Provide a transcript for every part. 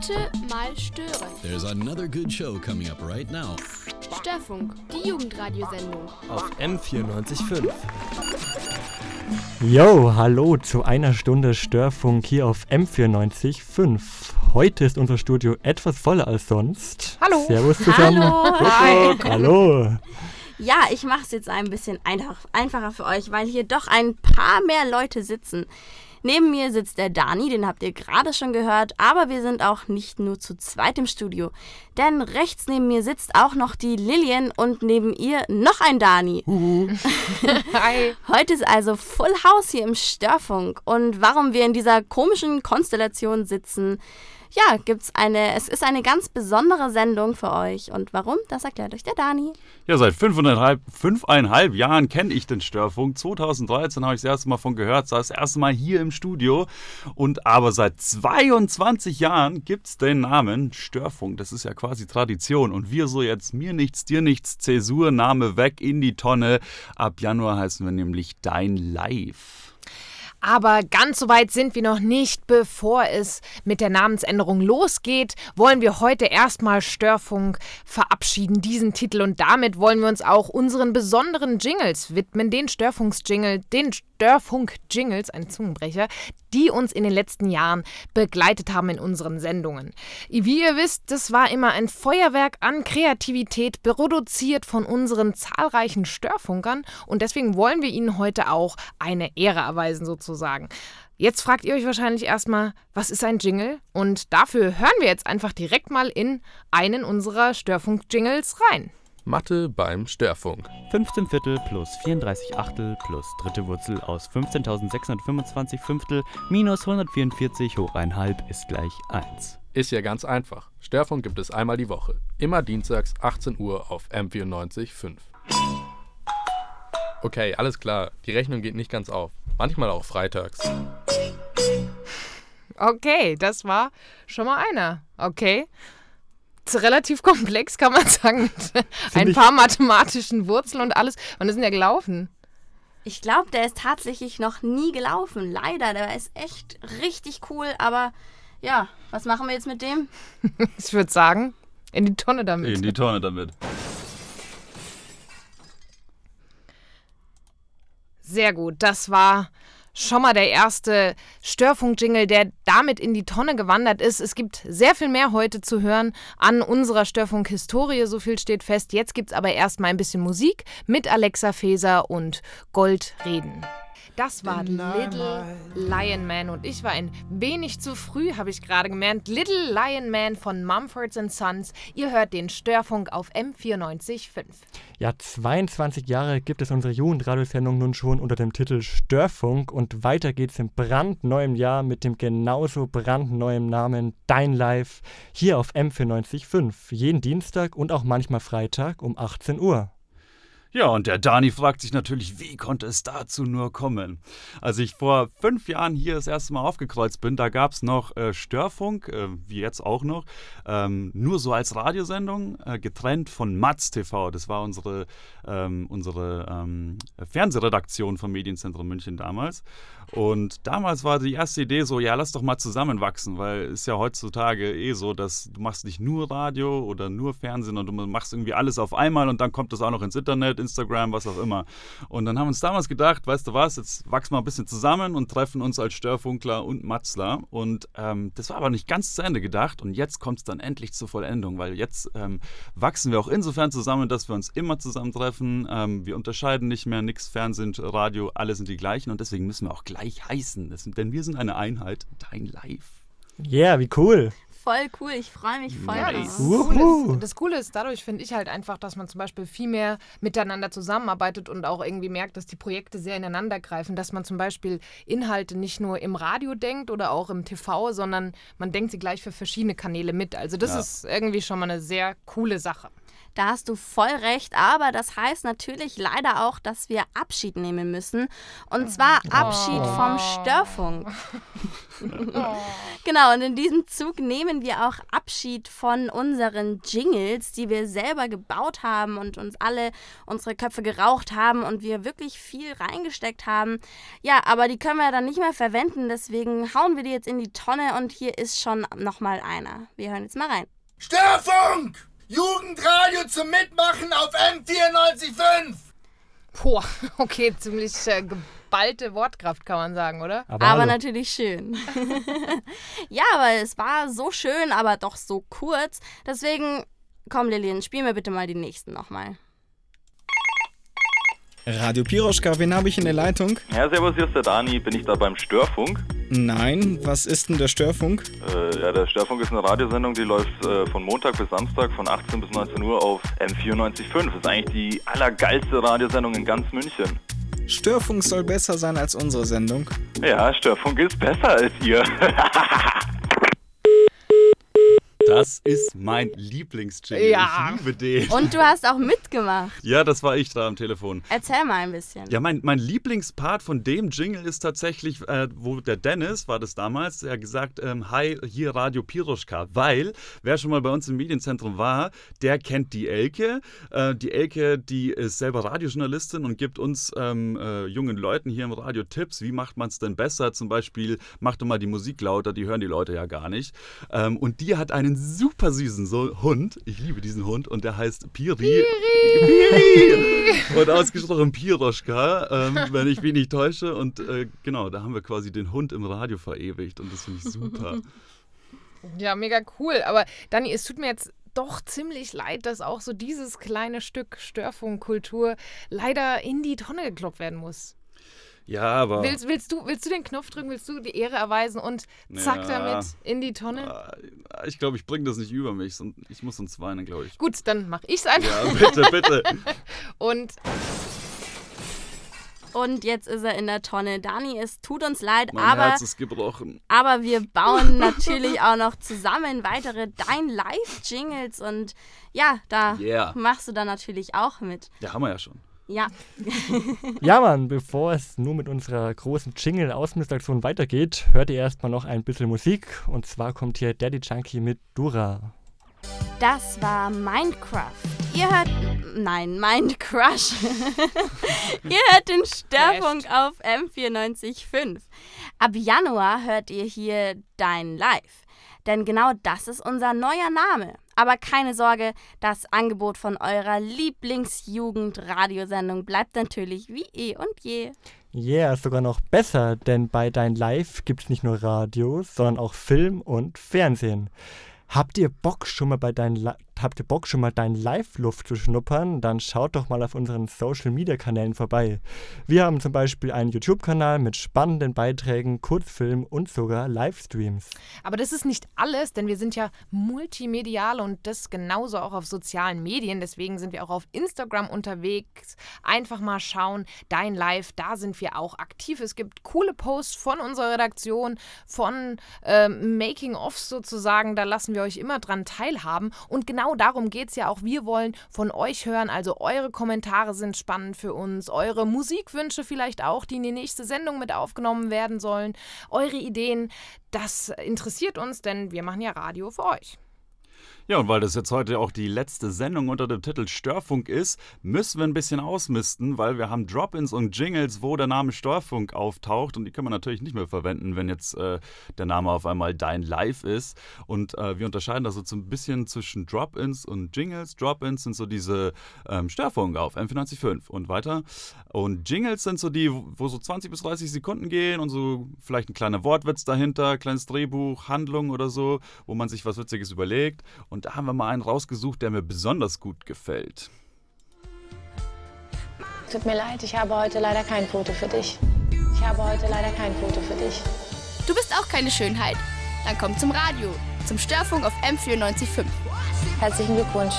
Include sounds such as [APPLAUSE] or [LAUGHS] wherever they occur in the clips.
Heute mal stören. There's another good show coming up right now. Störfunk, die Jugendradiosendung. Auf M94.5. Yo, hallo zu einer Stunde Störfunk hier auf M94.5. Heute ist unser Studio etwas voller als sonst. Hallo. Servus zusammen. Hallo. Hi. Hallo. Ja, ich mache es jetzt ein bisschen einfach, einfacher für euch, weil hier doch ein paar mehr Leute sitzen. Neben mir sitzt der Dani, den habt ihr gerade schon gehört, aber wir sind auch nicht nur zu zweit im Studio. Denn rechts neben mir sitzt auch noch die Lillian und neben ihr noch ein Dani. [LAUGHS] Hi. Heute ist also Full House hier im Störfunk. Und warum wir in dieser komischen Konstellation sitzen, ja, gibt's eine, es ist eine ganz besondere Sendung für euch. Und warum, das erklärt euch der Dani. Ja, seit fünfeinhalb, fünfeinhalb Jahren kenne ich den Störfunk. 2013 habe ich das erste Mal von gehört, saß das erste Mal hier im Studio. Und aber seit 22 Jahren gibt es den Namen Störfunk. Das ist ja quasi Tradition. Und wir so jetzt mir nichts, dir nichts, Zäsur, Name weg in die Tonne. Ab Januar heißen wir nämlich Dein Live. Aber ganz so weit sind wir noch nicht. Bevor es mit der Namensänderung losgeht, wollen wir heute erstmal Störfunk verabschieden, diesen Titel. Und damit wollen wir uns auch unseren besonderen Jingles widmen, den Störfunks-Jingle, den Störfunk-Jingles, ein Zungenbrecher, die uns in den letzten Jahren begleitet haben in unseren Sendungen. Wie ihr wisst, das war immer ein Feuerwerk an Kreativität, produziert von unseren zahlreichen Störfunkern. Und deswegen wollen wir ihnen heute auch eine Ehre erweisen, sozusagen. Jetzt fragt ihr euch wahrscheinlich erstmal, was ist ein Jingle? Und dafür hören wir jetzt einfach direkt mal in einen unserer Störfunk-Jingles rein. Mathe beim Störfunk. 15 Viertel plus 34 Achtel plus dritte Wurzel aus 15.625 Fünftel minus 144 hoch 1,5 ist gleich 1. Ist ja ganz einfach. Störfunk gibt es einmal die Woche. Immer dienstags 18 Uhr auf M94.5. Okay, alles klar. Die Rechnung geht nicht ganz auf. Manchmal auch freitags. Okay, das war schon mal einer. Okay. Ist relativ [LAUGHS] komplex, kann man sagen, mit ein paar mathematischen Wurzeln und alles. Und das sind ja gelaufen. Ich glaube, der ist tatsächlich noch nie gelaufen. Leider, der ist echt richtig cool, aber ja, was machen wir jetzt mit dem? [LAUGHS] Ich würde sagen, in die Tonne damit. In die Tonne damit. Sehr gut, das war schon mal der erste Störfunk-Jingle, der damit in die Tonne gewandert ist. Es gibt sehr viel mehr heute zu hören an unserer Störfunk-Historie, so viel steht fest. Jetzt gibt es aber erstmal ein bisschen Musik mit Alexa Feser und Goldreden. Das war Little Lion Man und ich war ein wenig zu früh, habe ich gerade gemerkt. Little Lion Man von Mumfords Sons. Ihr hört den Störfunk auf M94.5. Ja, 22 Jahre gibt es unsere Jugendradiosendung nun schon unter dem Titel Störfunk und weiter geht's im brandneuen Jahr mit dem genauso brandneuen Namen Dein Live hier auf M94.5. Jeden Dienstag und auch manchmal Freitag um 18 Uhr. Ja, und der Dani fragt sich natürlich, wie konnte es dazu nur kommen? Als ich vor fünf Jahren hier das erste Mal aufgekreuzt bin, da gab es noch äh, Störfunk, äh, wie jetzt auch noch, ähm, nur so als Radiosendung, äh, getrennt von Matz TV. Das war unsere, ähm, unsere ähm, Fernsehredaktion vom Medienzentrum München damals. Und damals war die erste Idee so, ja, lass doch mal zusammenwachsen, weil es ja heutzutage eh so, dass du machst nicht nur Radio oder nur Fernsehen und du machst irgendwie alles auf einmal und dann kommt das auch noch ins Internet, Instagram, was auch immer. Und dann haben wir uns damals gedacht, weißt du was, jetzt wachsen wir ein bisschen zusammen und treffen uns als Störfunkler und Matzler. Und ähm, das war aber nicht ganz zu Ende gedacht und jetzt kommt es dann endlich zur Vollendung, weil jetzt ähm, wachsen wir auch insofern zusammen, dass wir uns immer zusammentreffen. Ähm, wir unterscheiden nicht mehr, nichts Fernsehen, Radio, alle sind die gleichen und deswegen müssen wir auch gleich heißen. Das, denn wir sind eine Einheit, dein Live. Yeah, wie cool. Voll cool, ich freue mich voll Nice. drauf. Das Coole ist, das Coole ist, dadurch finde ich halt einfach, dass man zum Beispiel viel mehr miteinander zusammenarbeitet und auch irgendwie merkt, dass die Projekte sehr ineinander greifen, dass man zum Beispiel Inhalte nicht nur im Radio denkt oder auch im TV, sondern man denkt sie gleich für verschiedene Kanäle mit. Also das Ja. ist irgendwie schon mal eine sehr coole Sache. Da hast du voll recht, aber das heißt natürlich leider auch, dass wir Abschied nehmen müssen. Und zwar Abschied vom Störfunk. [LAUGHS] genau, und in diesem Zug nehmen wir auch Abschied von unseren Jingles, die wir selber gebaut haben und uns alle unsere Köpfe geraucht haben und wir wirklich viel reingesteckt haben. Ja, aber die können wir dann nicht mehr verwenden, deswegen hauen wir die jetzt in die Tonne und hier ist schon nochmal einer. Wir hören jetzt mal rein. Störfunk! Jugendradio zum Mitmachen auf M94.5! Boah, [LAUGHS] okay, ziemlich äh, geballte Wortkraft, kann man sagen, oder? Aber, hallo. natürlich schön. [LAUGHS] ja, aber es war so schön, aber doch so kurz. Deswegen, komm Lillian, spiel mir bitte mal die nächsten nochmal. Radio Piroschka, wen habe ich in der Leitung? Ja, servus, hier ist der Dani. Bin ich da beim Störfunk? Nein, was ist denn der Störfunk? Äh, ja, der Störfunk ist eine Radiosendung, die läuft äh, von Montag bis Samstag von 18 bis 19 Uhr auf M94.5. Das ist eigentlich die allergeilste Radiosendung in ganz München. Störfunk soll besser sein als unsere Sendung. Ja, Störfunk ist besser als ihr. [LAUGHS] Das ist mein Lieblingsjingle. Ja. Ich liebe den. Und du hast auch mitgemacht. Ja, das war ich da am Telefon. Erzähl mal ein bisschen. Ja, mein, mein Lieblingspart von dem Jingle ist tatsächlich, äh, wo der Dennis, war das damals, der gesagt, ähm, hi, hier Radio Piroschka, weil, wer schon mal bei uns im Medienzentrum war, der kennt die Elke. Äh, die Elke, die ist selber Radiojournalistin und gibt uns ähm, äh, jungen Leuten hier im Radio Tipps, wie macht man es denn besser? Zum Beispiel, mach doch mal die Musik lauter, die hören die Leute ja gar nicht. Ähm, und die hat einen super süßen so Hund, ich liebe diesen Hund, und der heißt Piri. Piri! Und ausgesprochen Piroschka, ähm, wenn ich mich nicht täusche. Und äh, genau, da haben wir quasi den Hund im Radio verewigt und das finde ich super. Ja, mega cool. Aber Dani, es tut mir jetzt doch ziemlich leid, dass auch so dieses kleine Stück Störfunkkultur leider in die Tonne geklopft werden muss. Ja, aber. Willst, willst, du, willst du den Knopf drücken, willst du die Ehre erweisen und zack Ja. damit in die Tonne? äh, Ich glaube, ich bringe das nicht über mich. Ich muss uns weinen, glaube ich. Gut, dann mach ich's einfach. Ja, bitte, bitte. [LAUGHS] Und Und jetzt ist er in der Tonne. Dani, es tut uns leid, Mein aber, Herz ist gebrochen. aber wir bauen [LAUGHS] natürlich auch noch zusammen weitere Dein Live-Jingles und ja, da Yeah. machst du dann natürlich auch mit. Ja, haben wir ja schon. Ja, [LAUGHS] Ja, Mann, bevor es nur mit unserer großen Jingle-Ausmistaktion weitergeht, hört ihr erstmal noch ein bisschen Musik. Und zwar kommt hier Daddy Chunky mit Dura. das war Minecraft. Ihr hört, nein, Mind Crush. [LAUGHS] ihr hört den Störfunk auf M94.5. Ab Januar hört ihr hier Dein Live. Denn genau das ist unser neuer Name. Aber keine Sorge, das Angebot von eurer Lieblingsjugend-Radiosendung bleibt natürlich wie eh und je. Yeah, sogar noch besser, denn bei Dein Live gibt es nicht nur Radio, sondern auch Film und Fernsehen. Habt ihr Bock schon mal bei dein habt ihr Bock schon mal dein Live-Luft zu schnuppern? Dann schaut doch mal auf unseren Social Media Kanälen vorbei. Wir haben zum Beispiel einen YouTube-Kanal mit spannenden Beiträgen, Kurzfilmen und sogar Livestreams. Aber das ist nicht alles, denn wir sind ja multimedial und das genauso auch auf sozialen Medien. Deswegen sind wir auch auf Instagram unterwegs. Einfach mal schauen, dein Live, da sind wir auch aktiv. Es gibt coole Posts von unserer Redaktion, von ähm, Making-ofs sozusagen. Da lassen wir euch immer dran teilhaben. Und genau darum geht es ja auch. Wir wollen von euch hören. Also eure Kommentare sind spannend für uns. Eure Musikwünsche vielleicht auch, die in die nächste Sendung mit aufgenommen werden sollen. Eure Ideen, das interessiert uns, denn wir machen ja Radio für euch. Ja, und weil das jetzt heute auch die letzte Sendung unter dem Titel Störfunk ist, müssen wir ein bisschen ausmisten, weil wir haben Drop-ins und Jingles, wo der Name Störfunk auftaucht und die können wir natürlich nicht mehr verwenden, wenn jetzt äh, der Name auf einmal Dein Live ist. Und äh, wir unterscheiden da so ein bisschen zwischen Drop-ins und Jingles. Drop-ins sind so diese ähm, Störfunk auf M495 und weiter. Und Jingles sind so die, wo so 20 bis 30 Sekunden gehen und so vielleicht ein kleiner Wortwitz dahinter, kleines Drehbuch, Handlung oder so, wo man sich was Witziges überlegt. Und da haben wir mal einen rausgesucht, der mir besonders gut gefällt. Tut mir leid, ich habe heute leider kein Foto für dich. Ich habe heute leider kein Foto für dich. Du bist auch keine Schönheit? Dann komm zum Radio, zum Störfunk auf M94.5. Herzlichen Glückwunsch.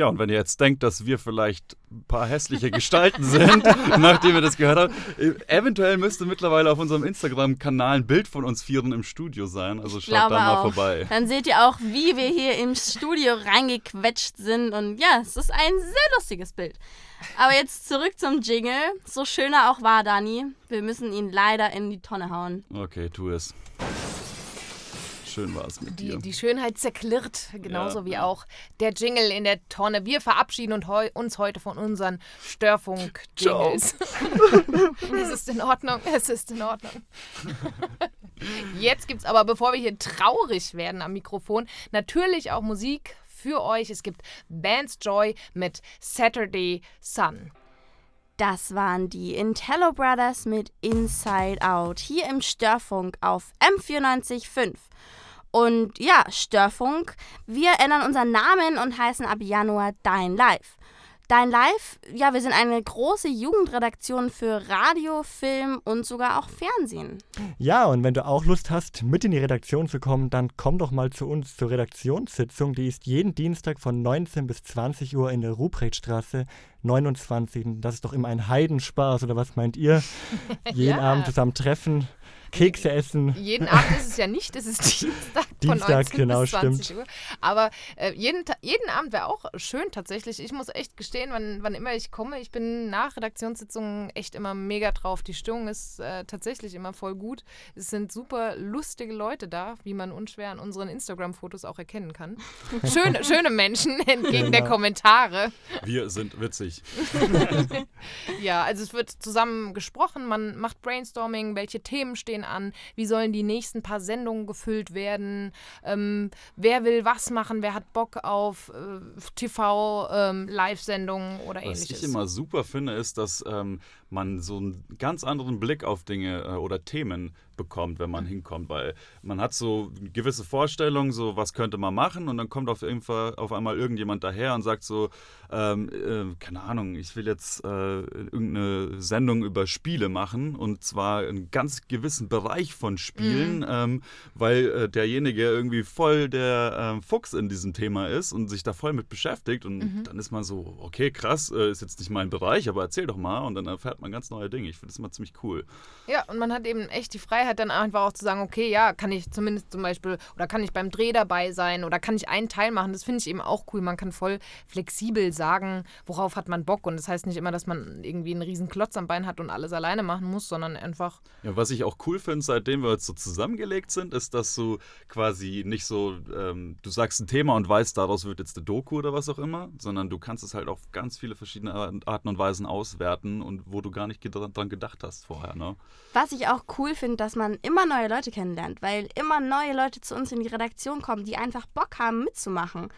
Ja, und wenn ihr jetzt denkt, dass wir vielleicht ein paar hässliche Gestalten sind, [LAUGHS] nachdem ihr das gehört habt, äh, eventuell müsste mittlerweile auf unserem Instagram-Kanal ein Bild von uns Vieren im Studio sein. Also Ich schaut da mal auch. vorbei. Dann seht ihr auch, wie wir hier im Studio reingequetscht sind. Und ja, es ist ein sehr lustiges Bild. Aber jetzt zurück zum Jingle. So schön er auch war, Dani. Wir müssen ihn leider in die Tonne hauen. Okay, tu es. Schön war es mit Die, dir. die Schönheit zerklirrt, genauso Ja, wie ja. auch der Jingle in der Tonne. Wir verabschieden und heu uns heute von unseren Störfunk-Jingles. [LAUGHS] es ist in Ordnung, es ist in Ordnung. [LAUGHS] Jetzt gibt es aber, bevor wir hier traurig werden am Mikrofon, natürlich auch Musik für euch. Es gibt Bands Joy mit Saturday Sun. Das waren die Intello Brothers mit Inside Out hier im Störfunk auf M94.5. Und ja, Störfunk, wir ändern unseren Namen und heißen ab Januar Dein Live. Dein Live, ja, wir sind eine große Jugendredaktion für Radio, Film und sogar auch Fernsehen. Ja, und wenn du auch Lust hast, mit in die Redaktion zu kommen, dann komm doch mal zu uns zur Redaktionssitzung. Die ist jeden Dienstag von 19 bis 20 Uhr in der Ruprechtstraße 29. Das ist doch immer ein Heidenspaß, oder was meint ihr? [LAUGHS] Jeden Ja. Abend zusammen treffen, Kekse essen. Jeden Abend ist es ja nicht, es ist Dienstag Dienstag, 19 genau, bis 20 stimmt. Uhr. Aber äh, jeden, jeden Abend wäre auch schön tatsächlich. Ich muss echt gestehen, wann, wann immer ich komme, ich bin nach Redaktionssitzungen echt immer mega drauf. Die Stimmung ist äh, tatsächlich immer voll gut. Es sind super lustige Leute da, wie man unschwer an unseren Instagram-Fotos auch erkennen kann. [LAUGHS] Schöne, schöne Menschen [LAUGHS] entgegen der Genau. Kommentare. Wir sind witzig. [LAUGHS] Ja, also es wird zusammen gesprochen, man macht Brainstorming, welche Themen stehen an, wie sollen die nächsten paar Sendungen gefüllt werden, ähm, wer will was machen, wer hat Bock auf äh, TV, ähm, Live-Sendungen oder Was ähnliches. ich immer super finde, ist, dass ähm, man so einen ganz anderen Blick auf Dinge äh, oder Themen bekommt, wenn man hinkommt, weil man hat so gewisse Vorstellungen, so was könnte man machen und dann kommt auf, jeden Fall, auf einmal irgendjemand daher und sagt so, ähm, äh, keine Ahnung, ich will jetzt äh, irgendeine Sendung über Spiele machen und zwar einen ganz gewissen Bereich von Spielen, Mhm. ähm, weil äh, derjenige irgendwie voll der ähm, Fuchs in diesem Thema ist und sich da voll mit beschäftigt und Mhm. dann ist man so, okay, krass, äh, ist jetzt nicht mein Bereich, aber erzähl doch mal und dann erfährt man ganz neue Dinge. Ich finde das immer ziemlich cool. Ja, und man hat eben echt die Freiheit, dann einfach auch zu sagen, okay, ja, kann ich zumindest zum Beispiel, oder kann ich beim Dreh dabei sein, oder kann ich einen Teil machen. Das finde ich eben auch cool. Man kann voll flexibel sagen, worauf hat man Bock. Und das heißt nicht immer, dass man irgendwie einen riesen Klotz am Bein hat und alles alleine machen muss, sondern einfach Ja, was ich auch cool finde, seitdem wir jetzt so zusammengelegt sind, ist, dass du quasi nicht so, ähm, du sagst ein Thema und weißt, daraus wird jetzt eine Doku oder was auch immer, sondern du kannst es halt auf ganz viele verschiedene Ar- Arten und Weisen auswerten und wo du gar nicht dran gedacht hast vorher. Ne? Was ich auch cool finde, dass man immer neue Leute kennenlernt, weil immer neue Leute zu uns in die Redaktion kommen, die einfach Bock haben mitzumachen.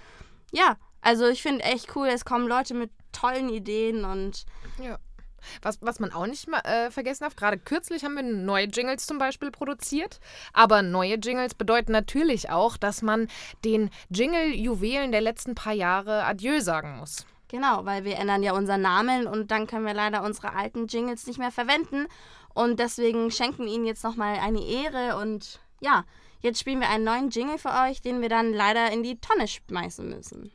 Ja, also ich finde echt cool, es kommen Leute mit tollen Ideen und Ja. Was, was man auch nicht mal, äh, vergessen darf, gerade kürzlich haben wir neue Jingles zum Beispiel produziert. Aber neue Jingles bedeuten natürlich auch, dass man den Jingle-Juwelen der letzten paar Jahre Adieu sagen muss. Genau, weil wir ändern ja unseren Namen und dann können wir leider unsere alten Jingles nicht mehr verwenden. Und deswegen schenken wir ihnen jetzt nochmal eine Ehre und ja, jetzt spielen wir einen neuen Jingle für euch, den wir dann leider in die Tonne schmeißen müssen.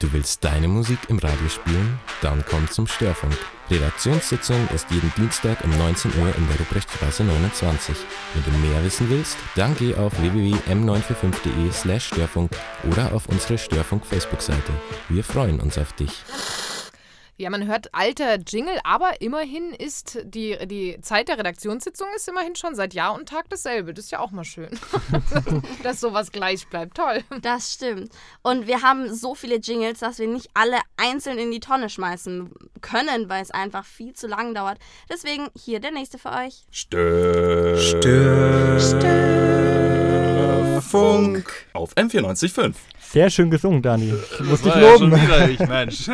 Du willst deine Musik im Radio spielen? Dann komm zum Störfunk. Redaktionssitzung ist jeden Dienstag um 19 Uhr in der Ruprechtstraße 29. Wenn du mehr wissen willst, dann geh auf www.m945.de slash Störfunk oder auf unsere Störfunk Facebook-Seite. Wir freuen uns auf dich. Ja, man hört alter Jingle, aber immerhin ist die, die Zeit der Redaktionssitzung ist immerhin schon seit Jahr und Tag dasselbe. Das ist ja auch mal schön, [LAUGHS] dass sowas gleich bleibt. Toll. Das stimmt. Und wir haben so viele Jingles, dass wir nicht alle einzeln in die Tonne schmeißen können, weil es einfach viel zu lang dauert. Deswegen hier der nächste für euch. Stör. Störfunk. Auf M94.5. Sehr schön gesungen, Dani. Ich muss dich ja loben. schon wieder ich, [LAUGHS] Mensch.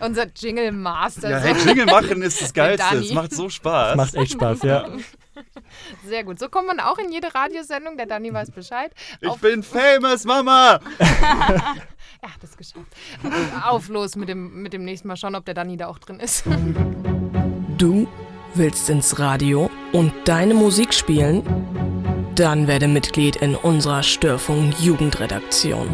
Unser Jingle Master. Ja, hey, Jingle machen ist das Geilste. Dani. Es macht so Spaß. Macht echt Spaß, ja. [LAUGHS] Sehr gut. So kommt man auch in jede Radiosendung. Der Dani weiß Bescheid. Ich bin famous, Mama! [LAUGHS] Er hat es geschafft. Auf los mit dem, mit dem nächsten Mal schauen, ob der Dani da auch drin ist. Du willst ins Radio und deine Musik spielen? Dann werde Mitglied in unserer Störfunk Jugendredaktion.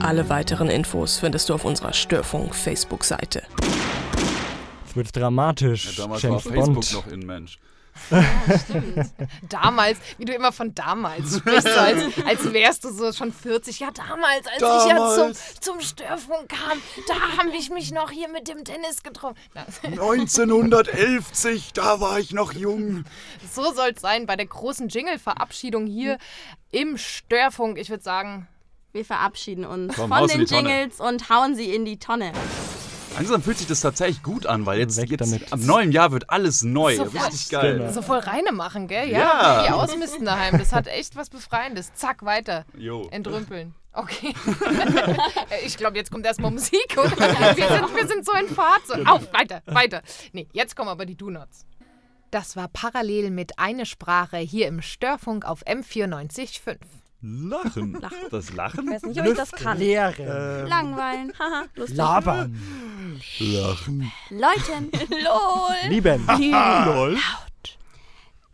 Alle weiteren Infos findest du auf unserer Störfunk Facebook-Seite. Jetzt wird's dramatisch. Ja, damals James war Facebook Bond. noch in Mensch. Damals, wie du immer von damals sprichst, so als, als wärst du so schon 40. Ja, damals, als ich ja zum, Damals. zum Störfunk kam, da habe ich mich noch hier mit dem Dennis getroffen. Na, 1911, da war ich noch jung. so soll es sein bei der großen Jingle-Verabschiedung hier im Störfunk. Ich würde sagen, Wir verabschieden uns Komm, von den. Jingles und hauen sie in die Tonne. Langsam fühlt sich das tatsächlich gut an, weil jetzt, Weg jetzt damit. am neuen Jahr wird alles neu. So Richtig voll- geil. Genau. so voll reine machen, gell? Ja, Ja. die ausmisten daheim. Das hat echt was Befreiendes. Zack, weiter. Jo. Entrümpeln. Okay. [LAUGHS] ich glaube, jetzt kommt erstmal Musik, oder? Wir sind, wir sind so in Fahrt. So. Auf, weiter, weiter. Nee, jetzt kommen aber die Do-Nots. Das war parallel mit Eine Sprache hier im Störfunk auf M94.5. Lachen. Das Lachen? Ich weiß nicht, ob ich das kann. Leere. Langweilen. Haha, lustig. Labern. Lachen. Leuten. [LAUGHS] Lol. Lieben. Lol.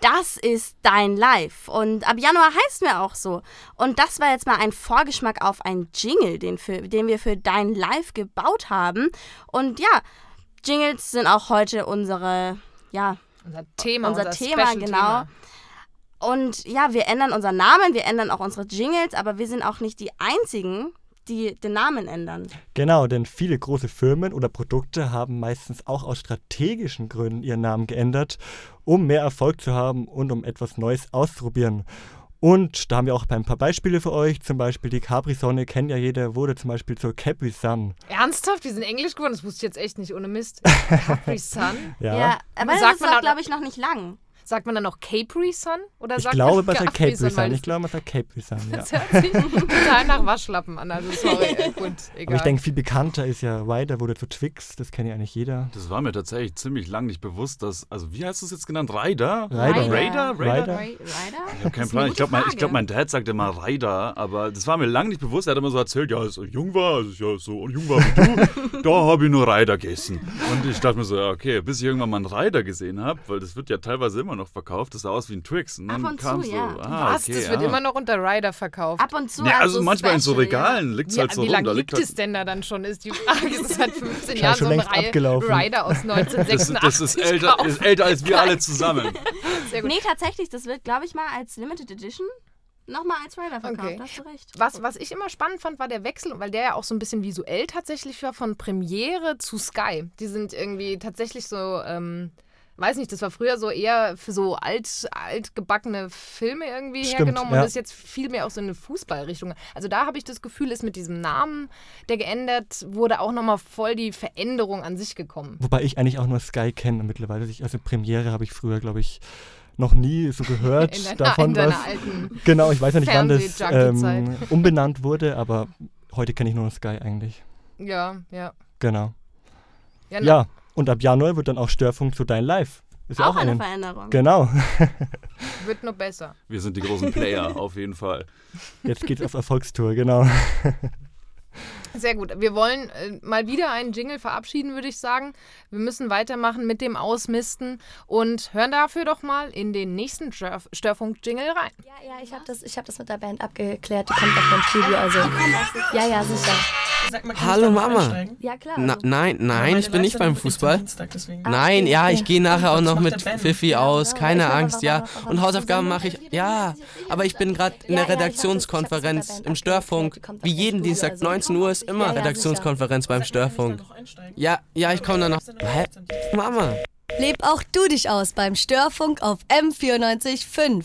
Das ist dein Live. Und ab Januar heißen wir auch so. Und das war jetzt mal ein Vorgeschmack auf einen Jingle, den, für, den wir für dein Live gebaut haben. Und ja, Jingles sind auch heute unsere, ja, Unser Thema, unser, unser, Thema, genau. Thema. Und ja, wir ändern unseren Namen, wir ändern auch unsere Jingles, aber wir sind auch nicht die einzigen, die den Namen ändern. Genau, denn viele große Firmen oder Produkte haben meistens auch aus strategischen Gründen ihren Namen geändert, um mehr Erfolg zu haben und um etwas Neues auszuprobieren. Und da haben wir auch ein paar Beispiele für euch. Zum Beispiel die Capri-Sonne, kennt ja jeder, wurde zum Beispiel zur Capri Sun. Ernsthaft? Die sind Englisch geworden? Das wusste ich jetzt echt nicht, ohne Mist. [LAUGHS] Capri Sun? Ja. Ja, aber das Sagt ist man glaube ich, noch nicht lang. Sagt man dann noch Capri Sun? Oder Ich sagt glaube, man sagt Capri weil Sun. das- Ich glaube, man sagt Capri Sun, [LAUGHS] ja. Das hört sich total nach Waschlappen an. Also sorry, äh, [LAUGHS] gut, egal. Aber ich denke, viel bekannter ist ja Ryder, wurde zu Twix. Das kennt ja eigentlich jeder. Das war mir tatsächlich ziemlich lang nicht bewusst, dass, also wie heißt das jetzt genannt? Raider? Ryder. Raider? Raider? Ryder. Ra- Ryder? Ich habe keinen Plan. Ich glaube, mein, glaub, mein Dad sagte immer Raider, aber das war mir lange nicht bewusst. Er hat immer so erzählt, ja, als ich jung war, als ich ja so jung war wie du, [LAUGHS] da habe ich nur Raider gegessen. Und ich dachte mir so, ja, okay, bis ich irgendwann mal einen Raider gesehen habe, weil das wird ja teilweise immer noch verkauft, das sah aus wie ein Twix. Und dann Ab und kam zu, so, ja. ah, Was? okay, das wird ja. immer noch unter Ryder verkauft. Ab und zu. Nee, also so manchmal in so Special, Regalen liegt es Wie, halt so wie rum. lange Da gibt liegt halt, es denn da dann schon, ist die [LAUGHS] Frage. Das ist seit 15 Scheint Jahren schon so ein längst Rei- abgelaufen. Rider aus das, 1986. das ist, älter, ist älter als wir alle zusammen. [LAUGHS] Sehr gut. Nee, tatsächlich, das wird, glaube ich, mal als Limited Edition nochmal als Rider verkauft. Okay. Hast du recht. Was, was ich immer spannend fand, war der Wechsel, weil der ja auch so ein bisschen visuell tatsächlich war, von Premiere zu Sky. Die sind irgendwie tatsächlich so, ähm, weiß nicht, das war früher so eher für so alt, altgebackene Filme irgendwie Stimmt, hergenommen ja. und ist jetzt viel mehr auch so eine Fußballrichtung. Also da habe ich das Gefühl, ist mit diesem Namen, der geändert wurde, auch nochmal voll die Veränderung an sich gekommen. Wobei ich eigentlich auch nur Sky kenne mittlerweile. Also Premiere habe ich früher, glaube ich, noch nie so gehört [LAUGHS] In deiner- davon. in was, alten [LAUGHS] genau, ich weiß ja nicht, wann das ähm, umbenannt wurde, aber heute kenne ich nur noch Sky eigentlich. Ja, ja. Genau. Ja, Ja, und ab Januar wird dann auch Störfunk zu Dein Live. Ist ja Auch auch eine eine Veränderung. Genau. [LAUGHS] Wird nur besser. Wir sind die großen Player, auf jeden Fall. Jetzt geht's auf Erfolgstour, genau. Sehr gut. Wir wollen äh, mal wieder einen Jingle verabschieden, würde ich sagen. Wir müssen weitermachen mit dem Ausmisten und hören dafür doch mal in den nächsten Störf Störfunk-Jingle rein. Ja, ja, ich habe das, ich hab das mit der Band abgeklärt. Die kommt auf mein Studio, also. Ja, ja, sicher. Hallo Mama. Ja, klar. Na, also- nein, nein, ich bin nicht beim Fußball. Ah, Nein, ja, ich gehe nachher auch noch mit. Pfiffi aus, Ja, keine Angst, ja. Und Hausaufgaben mach- mache ich, ja. Aber ich bin gerade in der Redaktionskonferenz im Störfunk. Wie jeden Dienstag 19 Uhr ist immer Ja, ja, Redaktionskonferenz beim Störfunk. Ja, ja, ich komme dann noch. Hä? Mama. Leb auch du dich aus beim Störfunk auf M94.5.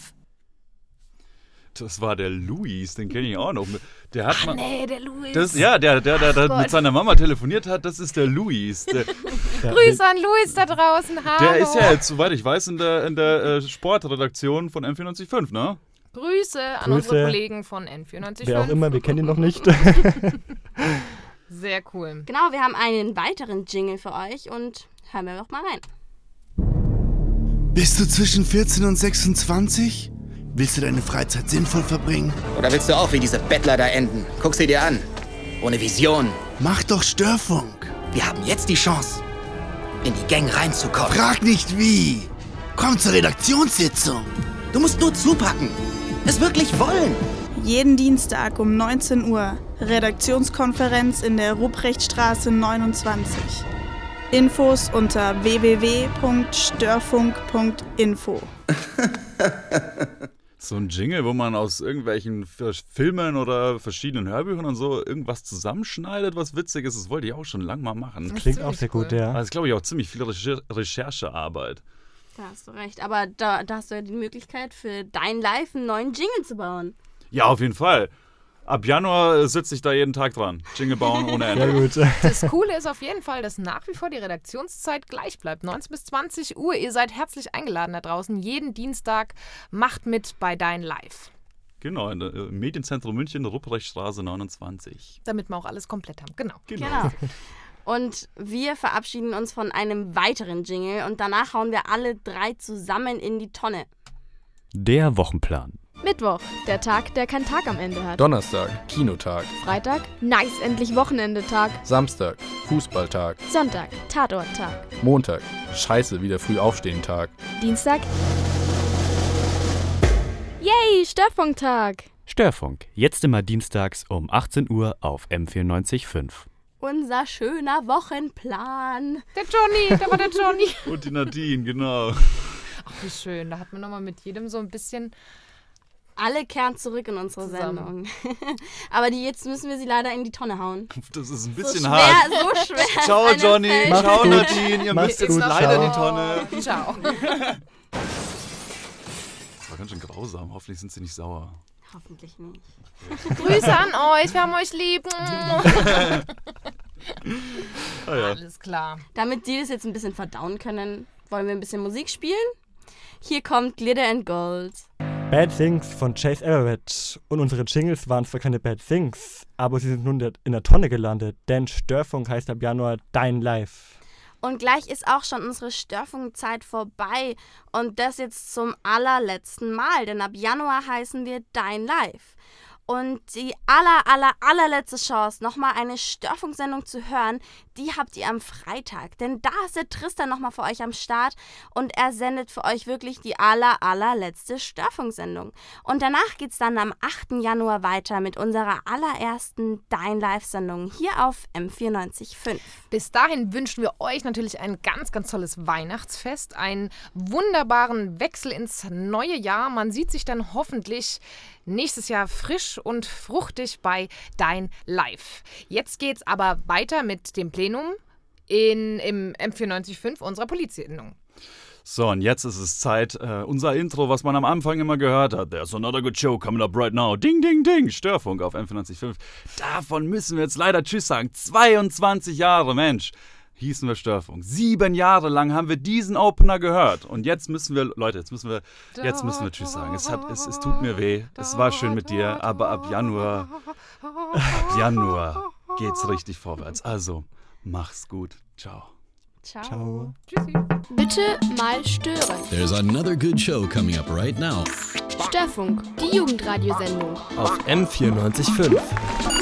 Das war der Luis, den kenne ich auch noch. Der hat mal. Nee, der Luis. Das, ja, der, der, der, der Ach mit seiner Mama telefoniert hat, das ist der Luis. Der, [LAUGHS] Grüße an Luis da draußen. Hallo. der ist ja jetzt, soweit ich weiß, in der, in der äh, Sportredaktion von M495, ne? Grüße an Grüße. unsere Kollegen von N94. Wer auch immer, wir kennen ihn noch nicht. [LAUGHS] Sehr cool. Genau, wir haben einen weiteren Jingle für euch und hören wir doch mal rein. Bist du zwischen 14 und 26? Willst du deine Freizeit sinnvoll verbringen? Oder willst du auch wie diese Bettler da enden? Guck sie dir an. Ohne Vision. Mach doch Störfunk. Wir haben jetzt die Chance, in die Gang reinzukommen. Frag nicht wie. Komm zur Redaktionssitzung. Du musst nur zupacken. Es wirklich wollen. jeden Dienstag um 19 Uhr. Redaktionskonferenz in der Ruprechtstraße 29. Infos unter www.störfunk.info. [LAUGHS] So ein Jingle, wo man aus irgendwelchen Filmen oder verschiedenen Hörbüchern und so irgendwas zusammenschneidet, was witzig ist. Das wollte ich auch schon lange mal machen. Klingt auch sehr gut, ja. Das ist, glaube ich, auch ziemlich viel Recher Recherchearbeit. Da hast du recht. Aber da, da hast du ja die Möglichkeit, für dein Live einen neuen Jingle zu bauen. Ja, auf jeden Fall. Ab Januar sitze ich da jeden Tag dran. Jingle bauen ohne Ende. [LAUGHS] Das Coole ist auf jeden Fall, dass nach wie vor die Redaktionszeit gleich bleibt. 19 bis 20 Uhr. Ihr seid herzlich eingeladen da draußen. Jeden Dienstag macht mit bei Dein Live. Genau, in der äh, Medienzentrum München, Rupprechtstraße 29. Damit wir auch alles komplett haben. Genau. Genau. [LAUGHS] Und wir verabschieden uns von einem weiteren Jingle und danach hauen wir alle drei zusammen in die Tonne. Der Wochenplan. Mittwoch, der Tag, der keinen Tag am Ende hat. Donnerstag, Kinotag. Freitag, nice, endlich Wochenendetag. Samstag, Fußballtag. Sonntag, Tatorttag. Montag, scheiße, wieder früh aufstehen Tag. Dienstag, yay, Störfunktag. Störfunk. Jetzt immer dienstags um 18 Uhr auf M94.5. Unser schöner Wochenplan. Der Johnny, da war der Johnny. [LAUGHS] Und die Nadine, genau. Ach, wie schön. Da hat man nochmal mit jedem so ein bisschen. Alle kehren zurück in unsere Zusammen. Sendung. [LAUGHS] Aber die, jetzt müssen wir sie leider in die Tonne hauen. Das ist ein So bisschen schwer, hart. so schwer Ciao, Johnny. Macht's Ciao, gut. Nadine. Ihr Macht's müsst jetzt gut. leider in die. Tonne. Ciao. [LAUGHS] Das war ganz schön grausam. Hoffentlich sind sie nicht sauer. Hoffentlich nicht. [LAUGHS] Grüße an euch. Wir haben euch lieb. Ah, ja. Alles klar. Damit die das jetzt ein bisschen verdauen können, wollen wir ein bisschen Musik spielen. Hier kommt Glitter and Gold. Bad Things von Chase Everett. Und unsere Jingles waren zwar keine Bad Things, aber sie sind nun in der Tonne gelandet, denn Störfunk heißt ab Januar Dein Live. Und gleich ist auch schon unsere Störfungszeit vorbei. Und das jetzt zum allerletzten Mal, denn ab Januar heißen wir Dein Live. Und die aller, aller, allerletzte Chance, nochmal eine Störfunksendung zu hören, die habt ihr am Freitag. Denn da ist der Tristan nochmal für euch am Start und er sendet für euch wirklich die aller, allerletzte Störfunksendung. Und danach geht's dann am 8. Januar weiter mit unserer allerersten Dein Live-Sendung hier auf M94.5. Bis dahin wünschen wir euch natürlich ein ganz, ganz tolles Weihnachtsfest, einen wunderbaren Wechsel ins neue Jahr. Man sieht sich dann hoffentlich nächstes Jahr frisch und fruchtig bei Dein Live. Jetzt geht's aber weiter mit dem Plenum in, im M945 unserer Polizsendung. So, und jetzt ist es Zeit, äh, unser Intro, was man am Anfang immer gehört hat. There's another good show coming up right now. Ding, ding, ding. Störfunk auf M945. Davon müssen wir jetzt leider Tschüss sagen. 22 Jahre, Mensch. Hießen wir Störfunk. Sieben Jahre lang haben wir diesen Opener gehört. Und jetzt müssen wir, Leute, jetzt müssen wir, jetzt müssen wir Tschüss sagen. Es, hat, es, es tut mir weh. Es war schön mit dir, aber ab Januar, ab Januar geht's richtig vorwärts. Also, mach's gut. Ciao. Ciao. Ciao. Bitte mal stören. There's another good show coming up right now. Störfunk, die Jugendradiosendung. Auf M94.5.